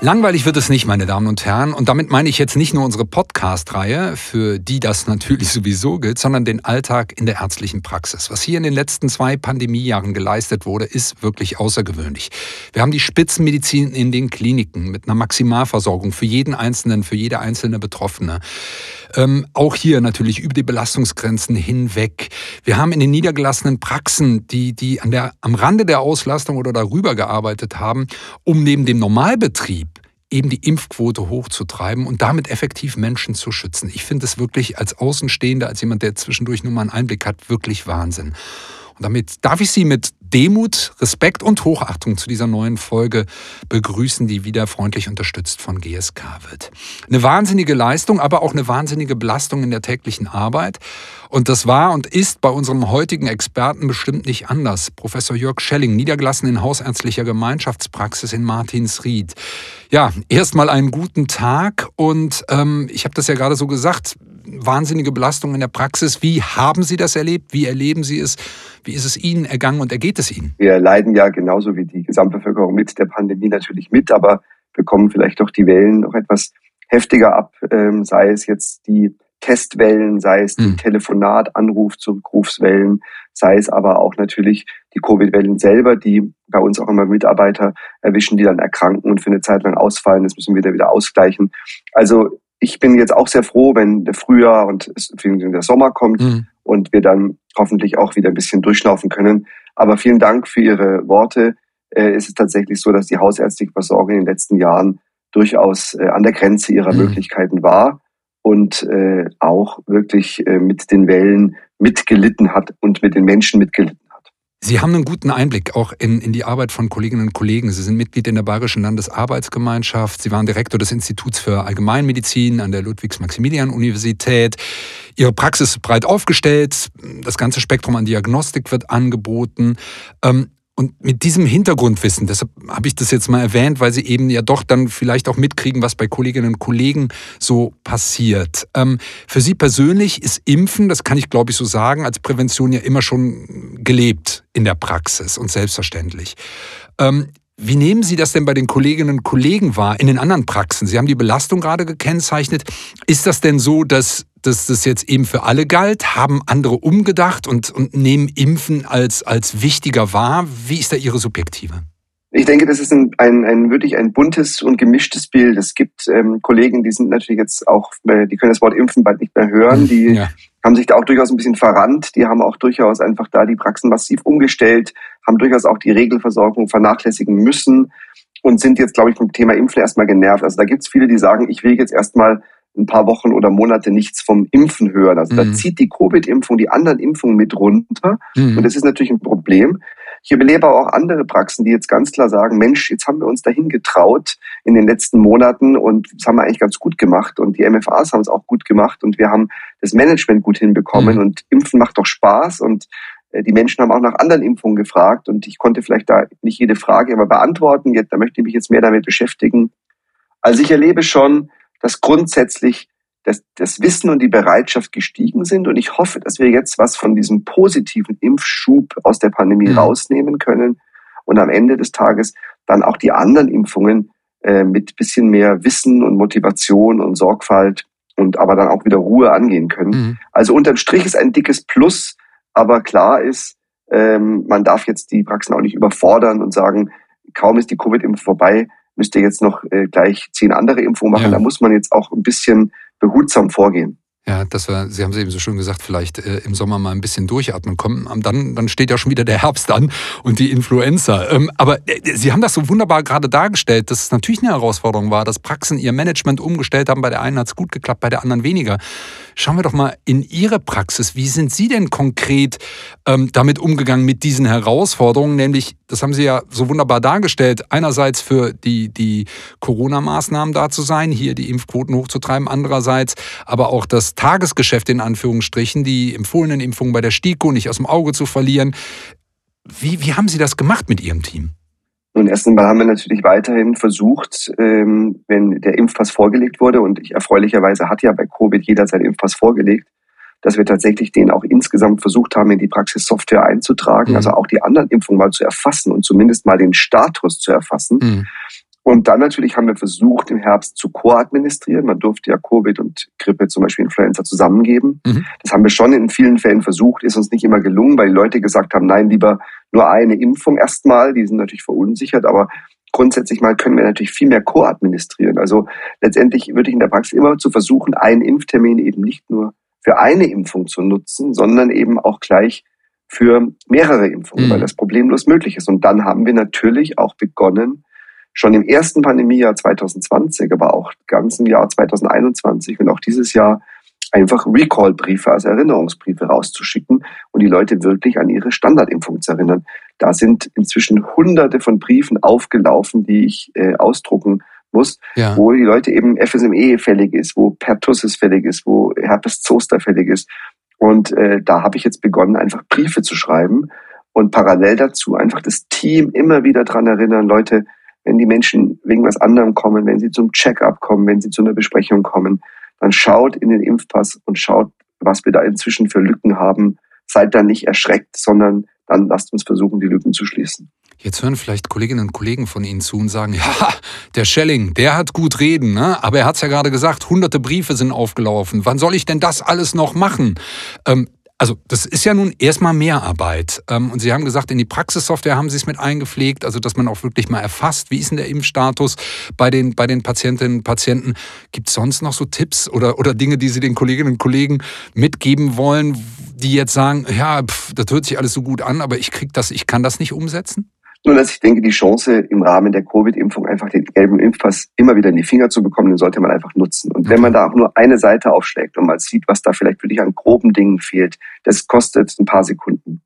Langweilig wird es nicht, meine Damen und Herren. Und damit meine ich jetzt nicht nur unsere Podcast-Reihe, für die das natürlich sowieso gilt, sondern den Alltag in der ärztlichen Praxis. Was hier in den letzten zwei Pandemiejahren geleistet wurde, ist wirklich außergewöhnlich. Wir haben die Spitzenmedizin in den Kliniken mit einer Maximalversorgung für jeden Einzelnen, für jede einzelne Betroffene. Ähm, auch hier natürlich über die Belastungsgrenzen hinweg. Wir haben in den niedergelassenen Praxen, die, die an der, am Rande der Auslastung oder darüber gearbeitet haben, um neben dem Normalbetrieb eben die Impfquote hochzutreiben und damit effektiv Menschen zu schützen. Ich finde es wirklich als Außenstehender, als jemand, der zwischendurch nur mal einen Einblick hat, wirklich Wahnsinn. Und damit darf ich Sie mit Demut, Respekt und Hochachtung zu dieser neuen Folge begrüßen, die wieder freundlich unterstützt von GSK wird. Eine wahnsinnige Leistung, aber auch eine wahnsinnige Belastung in der täglichen Arbeit. Und das war und ist bei unserem heutigen Experten bestimmt nicht anders. Professor Jörg Schelling, niedergelassen in hausärztlicher Gemeinschaftspraxis in Martinsried. Ja, erstmal einen guten Tag und ähm, ich habe das ja gerade so gesagt, wahnsinnige Belastung in der Praxis. Wie haben Sie das erlebt? Wie erleben Sie es? Wie ist es Ihnen ergangen und ergeht es Ihnen? Wir leiden ja genauso wie die Gesamtbevölkerung mit der Pandemie natürlich mit, aber bekommen vielleicht doch die Wellen noch etwas heftiger ab, ähm, sei es jetzt die Testwellen, sei es die mhm. Telefonat, Anruf, Zurückrufswellen, sei es aber auch natürlich die Covid-Wellen selber, die bei uns auch immer Mitarbeiter erwischen, die dann erkranken und für eine Zeit lang ausfallen. Das müssen wir wieder, wieder ausgleichen. Also ich bin jetzt auch sehr froh, wenn der Frühjahr und der Sommer kommt mhm. und wir dann hoffentlich auch wieder ein bisschen durchschnaufen können. Aber vielen Dank für Ihre Worte. Äh, es ist tatsächlich so, dass die hausärztliche Versorgung in den letzten Jahren durchaus äh, an der Grenze ihrer mhm. Möglichkeiten war und äh, auch wirklich mit den Wellen mitgelitten hat und mit den Menschen mitgelitten Sie haben einen guten Einblick auch in, in die Arbeit von Kolleginnen und Kollegen. Sie sind Mitglied in der Bayerischen Landesarbeitsgemeinschaft. Sie waren Direktor des Instituts für Allgemeinmedizin an der Ludwigs-Maximilian-Universität. Ihre Praxis ist breit aufgestellt. Das ganze Spektrum an Diagnostik wird angeboten. Ähm, und mit diesem Hintergrundwissen, deshalb habe ich das jetzt mal erwähnt, weil Sie eben ja doch dann vielleicht auch mitkriegen, was bei Kolleginnen und Kollegen so passiert. Ähm, für Sie persönlich ist Impfen, das kann ich glaube ich so sagen, als Prävention ja immer schon gelebt in der Praxis und selbstverständlich. Wie nehmen Sie das denn bei den Kolleginnen und Kollegen wahr in den anderen Praxen? Sie haben die Belastung gerade gekennzeichnet. Ist das denn so, dass, dass das jetzt eben für alle galt? Haben andere umgedacht und, und nehmen Impfen als, als wichtiger wahr? Wie ist da Ihre Subjektive? Ich denke, das ist ein, ein, ein wirklich ein buntes und gemischtes Bild. Es gibt ähm, Kollegen, die sind natürlich jetzt auch, äh, die können das Wort Impfen bald nicht mehr hören. Die ja haben sich da auch durchaus ein bisschen verrannt. Die haben auch durchaus einfach da die Praxen massiv umgestellt, haben durchaus auch die Regelversorgung vernachlässigen müssen und sind jetzt, glaube ich, vom Thema Impfen erstmal genervt. Also da gibt es viele, die sagen, ich will jetzt erstmal ein paar Wochen oder Monate nichts vom Impfen hören. Also mhm. da zieht die Covid-Impfung die anderen Impfungen mit runter. Mhm. Und das ist natürlich ein Problem. Ich überlebe aber auch andere Praxen, die jetzt ganz klar sagen, Mensch, jetzt haben wir uns dahin getraut in den letzten Monaten und das haben wir eigentlich ganz gut gemacht und die MFAs haben es auch gut gemacht und wir haben das Management gut hinbekommen mhm. und Impfen macht doch Spaß und die Menschen haben auch nach anderen Impfungen gefragt und ich konnte vielleicht da nicht jede Frage immer beantworten. Jetzt, da möchte ich mich jetzt mehr damit beschäftigen. Also ich erlebe schon, dass grundsätzlich dass das Wissen und die Bereitschaft gestiegen sind. Und ich hoffe, dass wir jetzt was von diesem positiven Impfschub aus der Pandemie mhm. rausnehmen können und am Ende des Tages dann auch die anderen Impfungen äh, mit bisschen mehr Wissen und Motivation und Sorgfalt und aber dann auch wieder Ruhe angehen können. Mhm. Also unterm Strich ist ein dickes Plus, aber klar ist, ähm, man darf jetzt die Praxen auch nicht überfordern und sagen, kaum ist die Covid-Impfung vorbei, müsst ihr jetzt noch äh, gleich zehn andere Impfungen machen. Ja. Da muss man jetzt auch ein bisschen behutsam vorgehen. Ja, dass wir, Sie haben es eben so schön gesagt, vielleicht äh, im Sommer mal ein bisschen durchatmen kommen. Dann, dann steht ja schon wieder der Herbst an und die Influenza. Ähm, aber äh, Sie haben das so wunderbar gerade dargestellt, dass es natürlich eine Herausforderung war, dass Praxen ihr Management umgestellt haben. Bei der einen hat es gut geklappt, bei der anderen weniger. Schauen wir doch mal in Ihre Praxis. Wie sind Sie denn konkret ähm, damit umgegangen mit diesen Herausforderungen? Nämlich, das haben Sie ja so wunderbar dargestellt, einerseits für die, die Corona-Maßnahmen da zu sein, hier die Impfquoten hochzutreiben, andererseits aber auch das Tagesgeschäft in Anführungsstrichen, die empfohlenen Impfungen bei der STIKO nicht aus dem Auge zu verlieren. Wie, wie haben Sie das gemacht mit Ihrem Team? Nun, erst einmal haben wir natürlich weiterhin versucht, ähm, wenn der Impfpass vorgelegt wurde, und ich, erfreulicherweise hat ja bei Covid jeder seinen Impfpass vorgelegt, dass wir tatsächlich den auch insgesamt versucht haben, in die Praxissoftware einzutragen, mhm. also auch die anderen Impfungen mal zu erfassen und zumindest mal den Status zu erfassen. Mhm. Und dann natürlich haben wir versucht, im Herbst zu koadministrieren. Man durfte ja Covid und Grippe, zum Beispiel Influenza, zusammengeben. Mhm. Das haben wir schon in vielen Fällen versucht, ist uns nicht immer gelungen, weil die Leute gesagt haben, nein, lieber nur eine Impfung erstmal. Die sind natürlich verunsichert, aber grundsätzlich mal können wir natürlich viel mehr koadministrieren. Also letztendlich würde ich in der Praxis immer zu versuchen, einen Impftermin eben nicht nur für eine Impfung zu nutzen, sondern eben auch gleich für mehrere Impfungen, mhm. weil das problemlos möglich ist. Und dann haben wir natürlich auch begonnen, schon im ersten Pandemiejahr 2020, aber auch ganzen Jahr 2021 und auch dieses Jahr einfach Recall-Briefe, also Erinnerungsbriefe rauszuschicken und die Leute wirklich an ihre Standardimpfung zu erinnern. Da sind inzwischen hunderte von Briefen aufgelaufen, die ich äh, ausdrucken muss, ja. wo die Leute eben FSME fällig ist, wo Pertussis fällig ist, wo Herpes zoster fällig ist. Und äh, da habe ich jetzt begonnen, einfach Briefe zu schreiben und parallel dazu einfach das Team immer wieder dran erinnern, Leute, wenn die Menschen wegen was anderem kommen, wenn sie zum Check-up kommen, wenn sie zu einer Besprechung kommen, dann schaut in den Impfpass und schaut, was wir da inzwischen für Lücken haben. Seid da nicht erschreckt, sondern dann lasst uns versuchen, die Lücken zu schließen. Jetzt hören vielleicht Kolleginnen und Kollegen von Ihnen zu und sagen, ja, der Schelling, der hat gut reden, ne? aber er hat es ja gerade gesagt, hunderte Briefe sind aufgelaufen. Wann soll ich denn das alles noch machen? Ähm, also das ist ja nun erstmal Mehrarbeit. Ähm, und Sie haben gesagt, in die Praxissoftware haben Sie es mit eingepflegt, also dass man auch wirklich mal erfasst, wie ist denn der Impfstatus bei den, bei den Patientinnen und Patienten. Gibt es sonst noch so Tipps oder, oder Dinge, die Sie den Kolleginnen und Kollegen mitgeben wollen, die jetzt sagen, ja, pff, das hört sich alles so gut an, aber ich krieg das, ich kann das nicht umsetzen? Nur, dass ich denke, die Chance im Rahmen der Covid-Impfung einfach den gelben Impfpass immer wieder in die Finger zu bekommen, den sollte man einfach nutzen. Und wenn man da auch nur eine Seite aufschlägt und mal sieht, was da vielleicht wirklich an groben Dingen fehlt, das kostet ein paar Sekunden.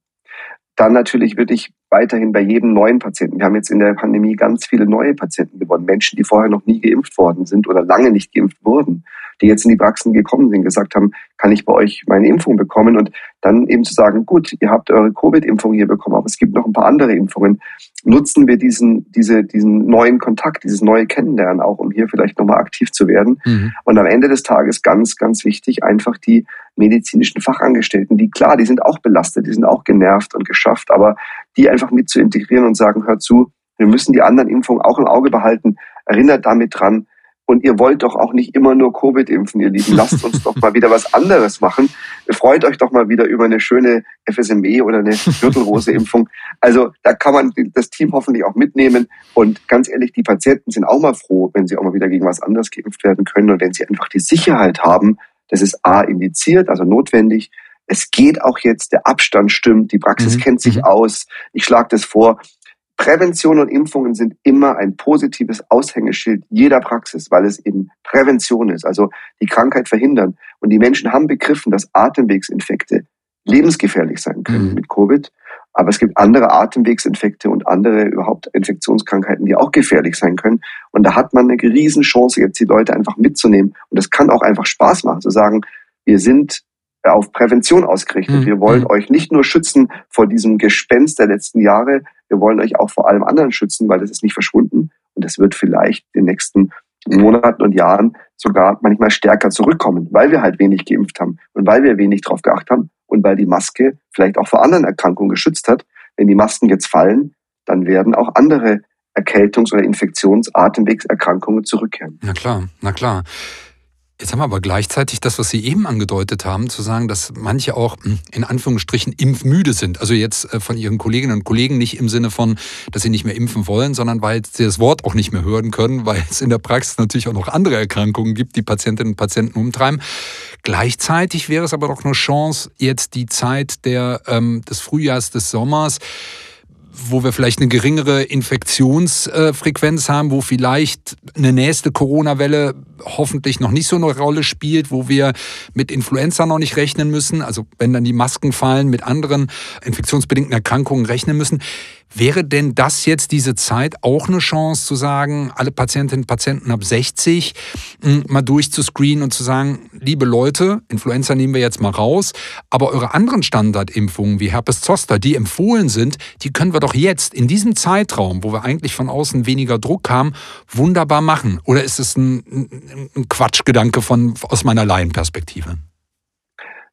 Dann natürlich würde ich weiterhin bei jedem neuen Patienten. Wir haben jetzt in der Pandemie ganz viele neue Patienten gewonnen. Menschen, die vorher noch nie geimpft worden sind oder lange nicht geimpft wurden, die jetzt in die Praxen gekommen sind, gesagt haben, kann ich bei euch meine Impfung bekommen? Und dann eben zu sagen, gut, ihr habt eure Covid-Impfung hier bekommen, aber es gibt noch ein paar andere Impfungen. Nutzen wir diesen, diese, diesen neuen Kontakt, dieses neue Kennenlernen auch, um hier vielleicht nochmal aktiv zu werden. Mhm. Und am Ende des Tages ganz, ganz wichtig, einfach die medizinischen Fachangestellten, die klar, die sind auch belastet, die sind auch genervt und geschafft, aber die einfach mit zu integrieren und sagen, hört zu, wir müssen die anderen Impfungen auch im Auge behalten, erinnert damit dran, und ihr wollt doch auch nicht immer nur Covid impfen, ihr Lieben. Lasst uns doch mal wieder was anderes machen. Freut euch doch mal wieder über eine schöne FSME oder eine Gürtelrose-Impfung. Also da kann man das Team hoffentlich auch mitnehmen. Und ganz ehrlich, die Patienten sind auch mal froh, wenn sie auch mal wieder gegen was anderes geimpft werden können und wenn sie einfach die Sicherheit haben, das ist A indiziert, also notwendig. Es geht auch jetzt, der Abstand stimmt, die Praxis mhm. kennt sich mhm. aus. Ich schlage das vor. Prävention und Impfungen sind immer ein positives Aushängeschild jeder Praxis, weil es eben Prävention ist, also die Krankheit verhindern. Und die Menschen haben begriffen, dass Atemwegsinfekte lebensgefährlich sein können mhm. mit Covid. Aber es gibt andere Atemwegsinfekte und andere überhaupt Infektionskrankheiten, die auch gefährlich sein können. Und da hat man eine Riesenchance, jetzt die Leute einfach mitzunehmen. Und es kann auch einfach Spaß machen, zu sagen, wir sind auf Prävention ausgerichtet. Mhm. Wir wollen mhm. euch nicht nur schützen vor diesem Gespenst der letzten Jahre, wir wollen euch auch vor allem anderen schützen, weil das ist nicht verschwunden und es wird vielleicht in den nächsten Monaten und Jahren sogar manchmal stärker zurückkommen, weil wir halt wenig geimpft haben und weil wir wenig drauf geachtet haben und weil die Maske vielleicht auch vor anderen Erkrankungen geschützt hat. Wenn die Masken jetzt fallen, dann werden auch andere Erkältungs- oder Infektions-Atemwegserkrankungen zurückkehren. Na klar, na klar. Jetzt haben wir aber gleichzeitig das, was Sie eben angedeutet haben, zu sagen, dass manche auch hm, in Anführungsstrichen impfmüde sind. Also jetzt äh, von Ihren Kolleginnen und Kollegen nicht im Sinne von, dass sie nicht mehr impfen wollen, sondern weil sie das Wort auch nicht mehr hören können, weil es in der Praxis natürlich auch noch andere Erkrankungen gibt, die Patientinnen und Patienten umtreiben. Gleichzeitig wäre es aber doch eine Chance, jetzt die Zeit der, ähm, des Frühjahrs, des Sommers, wo wir vielleicht eine geringere Infektionsfrequenz haben, wo vielleicht eine nächste Corona-Welle hoffentlich noch nicht so eine Rolle spielt, wo wir mit Influenza noch nicht rechnen müssen, also wenn dann die Masken fallen, mit anderen infektionsbedingten Erkrankungen rechnen müssen. Wäre denn das jetzt diese Zeit auch eine Chance zu sagen, alle Patientinnen und Patienten ab 60 hm, mal durchzuscreenen und zu sagen, liebe Leute, Influenza nehmen wir jetzt mal raus, aber eure anderen Standardimpfungen wie Herpes Zoster, die empfohlen sind, die können wir doch jetzt in diesem Zeitraum, wo wir eigentlich von außen weniger Druck haben, wunderbar machen? Oder ist es ein, ein Quatschgedanke von, aus meiner Laienperspektive?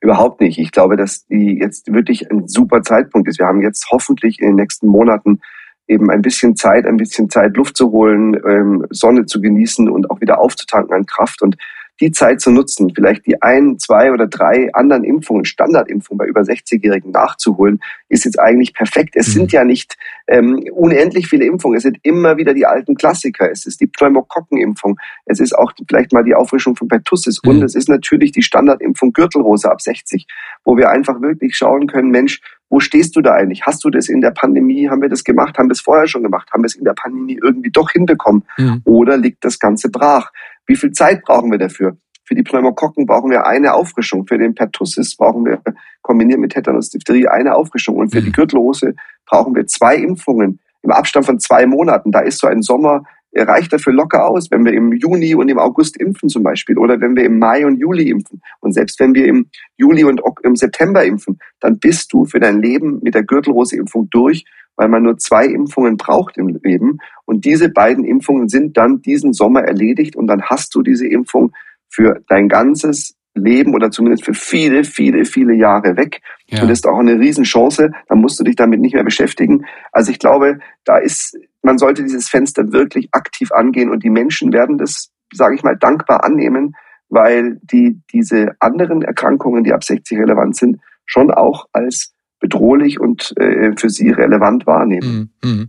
Überhaupt nicht. Ich glaube, dass die jetzt wirklich ein super Zeitpunkt ist. Wir haben jetzt hoffentlich in den nächsten Monaten eben ein bisschen Zeit, ein bisschen Zeit Luft zu holen, ähm, Sonne zu genießen und auch wieder aufzutanken an Kraft. Und die Zeit zu nutzen, vielleicht die ein, zwei oder drei anderen Impfungen, Standardimpfungen bei über 60-Jährigen nachzuholen, ist jetzt eigentlich perfekt. Es mhm. sind ja nicht ähm, unendlich viele Impfungen. Es sind immer wieder die alten Klassiker. Es ist die Pneumokokkenimpfung. Es ist auch vielleicht mal die Auffrischung von Pertussis. Mhm. Und es ist natürlich die Standardimpfung Gürtelrose ab 60, wo wir einfach wirklich schauen können, Mensch, wo stehst du da eigentlich? Hast du das in der Pandemie, haben wir das gemacht, haben wir es vorher schon gemacht, haben wir es in der Pandemie irgendwie doch hinbekommen? Mhm. Oder liegt das Ganze brach? Wie viel Zeit brauchen wir dafür? Für die Pneumokokken brauchen wir eine Auffrischung. Für den Pertussis brauchen wir kombiniert mit Tetanus Diphtherie eine Auffrischung. Und für mhm. die Gürtelrose brauchen wir zwei Impfungen im Abstand von zwei Monaten. Da ist so ein Sommer reicht dafür locker aus, wenn wir im Juni und im August impfen zum Beispiel oder wenn wir im Mai und Juli impfen. Und selbst wenn wir im Juli und im September impfen, dann bist du für dein Leben mit der Gürtelrose-Impfung durch, weil man nur zwei Impfungen braucht im Leben. Und diese beiden Impfungen sind dann diesen Sommer erledigt und dann hast du diese Impfung für dein ganzes Leben oder zumindest für viele, viele, viele Jahre weg. Ja. Und das ist auch eine Riesenchance. Dann musst du dich damit nicht mehr beschäftigen. Also ich glaube, da ist, man sollte dieses Fenster wirklich aktiv angehen und die Menschen werden das, sage ich mal, dankbar annehmen, weil die diese anderen Erkrankungen, die ab 60 relevant sind, schon auch als bedrohlich und äh, für sie relevant wahrnehmen. Mhm.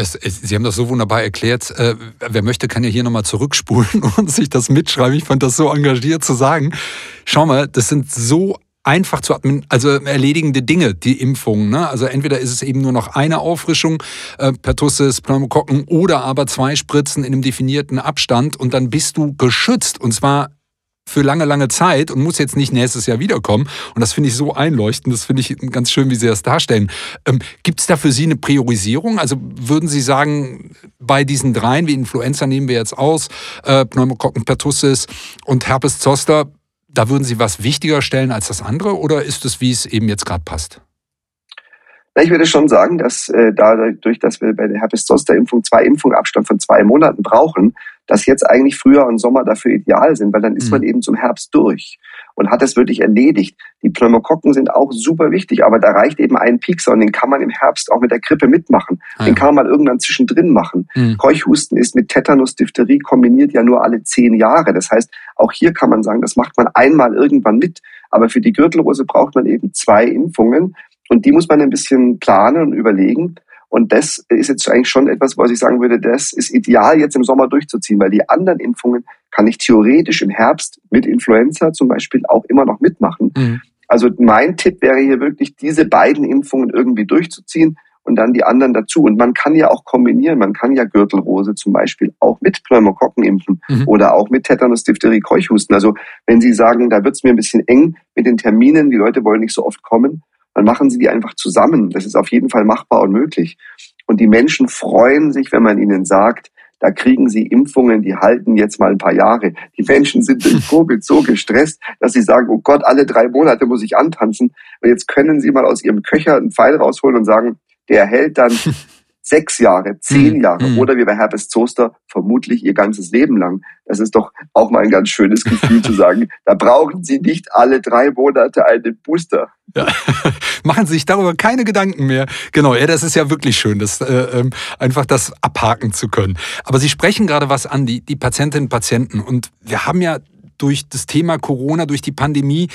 Das, Sie haben das so wunderbar erklärt. Äh, wer möchte, kann ja hier nochmal zurückspulen und sich das mitschreiben. Ich fand das so engagiert zu sagen. Schau mal, das sind so einfach zu also erledigende Dinge, die Impfungen. Ne? Also entweder ist es eben nur noch eine Auffrischung, äh, Pertussis, Pneumokokken, oder aber zwei Spritzen in einem definierten Abstand und dann bist du geschützt. Und zwar für lange, lange Zeit und muss jetzt nicht nächstes Jahr wiederkommen. Und das finde ich so einleuchtend. Das finde ich ganz schön, wie Sie das darstellen. Ähm, Gibt es da für Sie eine Priorisierung? Also würden Sie sagen, bei diesen dreien, wie Influenza nehmen wir jetzt aus, äh, Pneumokokken pertussis und Herpes zoster, da würden Sie was wichtiger stellen als das andere? Oder ist es, wie es eben jetzt gerade passt? Ich würde schon sagen, dass äh, dadurch, dass wir bei der Herpes-Zoster-Impfung zwei Impfungen Abstand von zwei Monaten brauchen, dass jetzt eigentlich Frühjahr und Sommer dafür ideal sind, weil dann ist mhm. man eben zum Herbst durch und hat es wirklich erledigt. Die Pneumokokken sind auch super wichtig, aber da reicht eben ein Piekser und den kann man im Herbst auch mit der Grippe mitmachen. Ah, den kann man mal irgendwann zwischendrin machen. Mhm. Keuchhusten ist mit Tetanus, Diphtherie kombiniert ja nur alle zehn Jahre. Das heißt, auch hier kann man sagen, das macht man einmal irgendwann mit. Aber für die Gürtelrose braucht man eben zwei Impfungen und die muss man ein bisschen planen und überlegen. Und das ist jetzt eigentlich schon etwas, was ich sagen würde, das ist ideal jetzt im Sommer durchzuziehen, weil die anderen Impfungen kann ich theoretisch im Herbst mit Influenza zum Beispiel auch immer noch mitmachen. Mhm. Also mein Tipp wäre hier wirklich, diese beiden Impfungen irgendwie durchzuziehen und dann die anderen dazu. Und man kann ja auch kombinieren. Man kann ja Gürtelrose zum Beispiel auch mit Pneumokokken impfen mhm. oder auch mit Tetanus, Diphtherie, Keuchhusten. Also wenn Sie sagen, da wird es mir ein bisschen eng mit den Terminen, die Leute wollen nicht so oft kommen, dann machen Sie die einfach zusammen. Das ist auf jeden Fall machbar und möglich. Und die Menschen freuen sich, wenn man ihnen sagt, da kriegen sie Impfungen, die halten jetzt mal ein paar Jahre. Die Menschen sind durch Covid so gestresst, dass sie sagen, oh Gott, alle drei Monate muss ich antanzen. Und jetzt können sie mal aus ihrem Köcher einen Pfeil rausholen und sagen, der hält dann sechs Jahre, zehn mhm. Jahre mhm. oder wie bei Herbes Zoster vermutlich ihr ganzes Leben lang. Das ist doch auch mal ein ganz schönes Gefühl zu sagen, da brauchen Sie nicht alle drei Monate einen Booster. Ja. Machen Sie sich darüber keine Gedanken mehr. Genau, ja, das ist ja wirklich schön, das, äh, ähm, einfach das abhaken zu können. Aber Sie sprechen gerade was an, die, die Patientinnen und Patienten. Und wir haben ja durch das Thema Corona, durch die Pandemie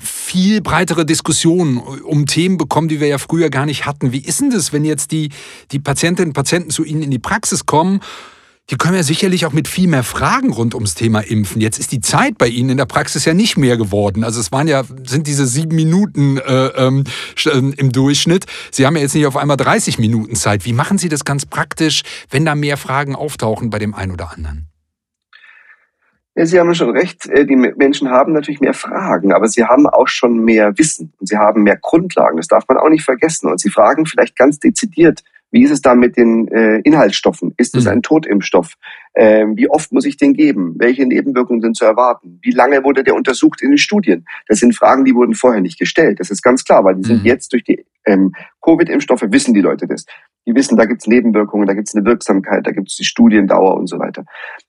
viel breitere Diskussionen um Themen bekommen, die wir ja früher gar nicht hatten. Wie ist denn das, wenn jetzt die, die Patientinnen und Patienten zu Ihnen in die Praxis kommen? Die können ja sicherlich auch mit viel mehr Fragen rund ums Thema Impfen. Jetzt ist die Zeit bei Ihnen in der Praxis ja nicht mehr geworden. Also es waren ja, sind diese sieben Minuten äh, ähm, ähm im Durchschnitt. Sie haben ja jetzt nicht auf einmal 30 Minuten Zeit. Wie machen Sie das ganz praktisch, wenn da mehr Fragen auftauchen bei dem einen oder anderen? Sie haben schon recht. Äh, die Menschen haben natürlich mehr Fragen, aber sie haben auch schon mehr Wissen und sie haben mehr Grundlagen. Das darf man auch nicht vergessen. Und sie fragen vielleicht ganz dezidiert, wie ist es da mit den äh, Inhaltsstoffen? Ist es mhm. ein Totimpfstoff? Ähm, wie oft muss ich den geben? Welche Nebenwirkungen sind zu erwarten? Wie lange wurde der untersucht in den Studien? Das sind Fragen, die wurden vorher nicht gestellt. Das ist ganz klar, weil die sind mhm. jetzt durch die ähm, Covid-Impfstoffe, wissen die Leute das. Die wissen, da gibt es Nebenwirkungen, da gibt es eine Wirksamkeit, da gibt es die Studiendauer und so weiter.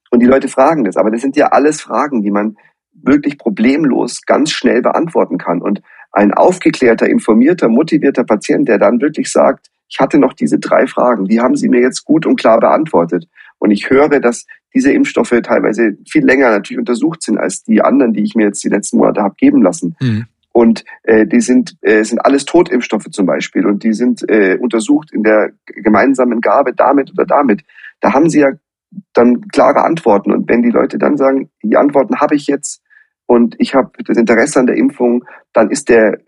Und die Leute fragen das. Aber das sind ja alles Fragen, die man wirklich problemlos ganz schnell beantworten kann. Und ein aufgeklärter, informierter, motivierter Patient, der dann wirklich sagt, ich hatte noch diese drei Fragen. Die haben Sie mir jetzt gut und klar beantwortet. Und ich höre, dass diese Impfstoffe teilweise viel länger natürlich untersucht sind als die anderen, die ich mir jetzt die letzten Monate habe geben lassen. Mhm. Und äh, die sind, äh, sind alles Totimpfstoffe zum Beispiel und die sind äh, untersucht in der gemeinsamen Gabe damit oder damit. Da haben sie ja dann klare Antworten. Und wenn die Leute dann sagen, die Antworten habe ich jetzt und ich habe das Interesse an der Impfung, dann ist der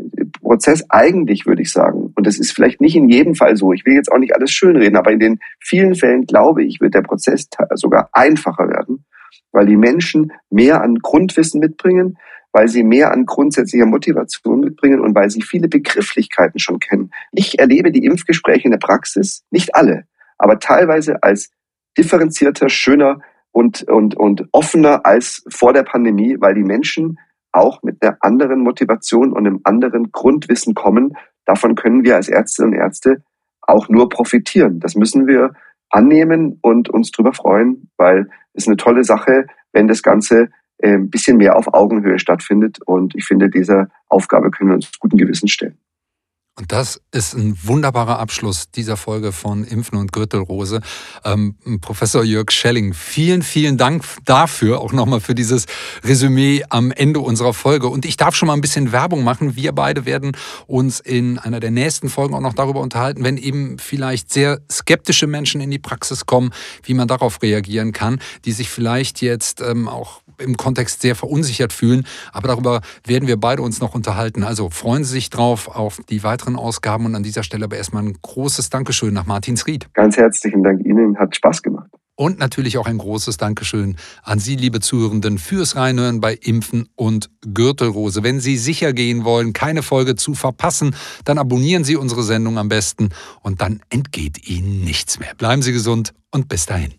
Prozess eigentlich, würde ich sagen, und das ist vielleicht nicht in jedem Fall so, ich will jetzt auch nicht alles schönreden, aber in den vielen Fällen, glaube ich, wird der Prozess sogar einfacher werden, weil die Menschen mehr an Grundwissen mitbringen, weil sie mehr an grundsätzlicher Motivation mitbringen und weil sie viele Begrifflichkeiten schon kennen. Ich erlebe die Impfgespräche in der Praxis, nicht alle, aber teilweise als differenzierter, schöner und, und, und offener als vor der Pandemie, weil die Menschen auch mit einer anderen Motivation und einem anderen Grundwissen kommen. Davon können wir als Ärztinnen und Ärzte auch nur profitieren. Das müssen wir annehmen und uns darüber freuen, weil es eine tolle Sache, wenn das Ganze ein bisschen mehr auf Augenhöhe stattfindet. Und ich finde, dieser Aufgabe können wir uns guten Gewissen stellen. Und das ist ein wunderbarer Abschluss dieser Folge von Impfen und Gürtelrose. Ähm, Professor Jörg Schelling, vielen, vielen Dank dafür, auch nochmal für dieses Resümee am Ende unserer Folge. Und ich darf schon mal ein bisschen Werbung machen. Wir beide werden uns in einer der nächsten Folgen auch noch darüber unterhalten, wenn eben vielleicht sehr skeptische Menschen in die Praxis kommen, wie man darauf reagieren kann, die sich vielleicht jetzt ähm, auch im Kontext sehr verunsichert fühlen. Aber darüber werden wir beide uns noch unterhalten. Also freuen Sie sich drauf auf die weiteren Ausgaben. Und an dieser Stelle aber erstmal ein großes Dankeschön nach Martinsried. Ganz herzlichen Dank Ihnen. Hat Spaß gemacht. Und natürlich auch ein großes Dankeschön an Sie, liebe Zuhörenden, fürs Reinhören bei Impfen und Gürtelrose. Wenn Sie sicher gehen wollen, keine Folge zu verpassen, dann abonnieren Sie unsere Sendung am besten und dann entgeht Ihnen nichts mehr. Bleiben Sie gesund und bis dahin.